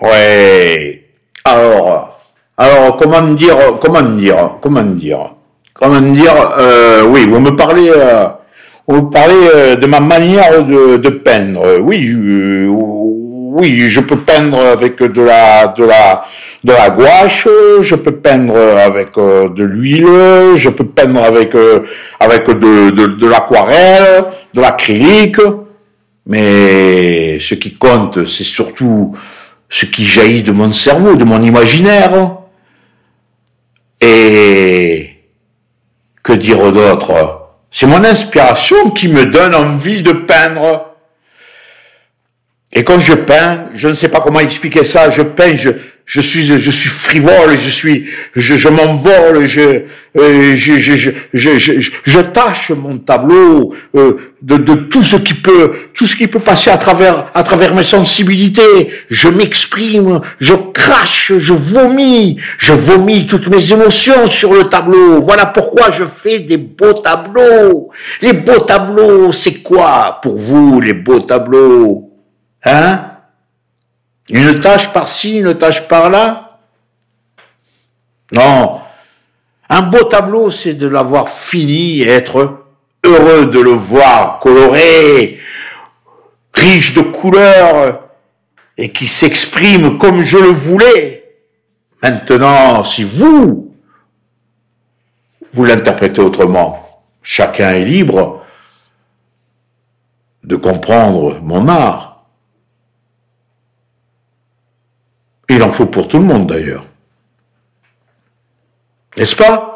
Ouais. Alors, alors comment dire, comment dire, comment dire, comment dire, euh, oui, vous me parlez, euh, vous me parlez euh, de ma manière de, de peindre. Oui, euh, oui, je peux peindre avec de la, de la, de la gouache, je peux peindre avec euh, de l'huile, je peux peindre avec, avec de, de, de l'aquarelle, de l'acrylique. Mais ce qui compte, c'est surtout ce qui jaillit de mon cerveau, de mon imaginaire. Et que dire d'autre C'est mon inspiration qui me donne envie de peindre. Et quand je peins, je ne sais pas comment expliquer ça, je peins, je, je suis, je suis frivole, je suis, je, je m'envole, je, euh, je, je, je, je, je, tâche mon tableau euh, de, de tout ce qui peut, tout ce qui peut passer à travers, à travers mes sensibilités. Je m'exprime, je crache, je vomis, je vomis toutes mes émotions sur le tableau. Voilà pourquoi je fais des beaux tableaux. Les beaux tableaux, c'est quoi pour vous les beaux tableaux? Hein? Une tâche par-ci, une tâche par-là? Non. Un beau tableau, c'est de l'avoir fini et être heureux de le voir coloré, riche de couleurs et qui s'exprime comme je le voulais. Maintenant, si vous, vous l'interprétez autrement, chacun est libre de comprendre mon art. Il en faut pour tout le monde d'ailleurs. N'est-ce pas?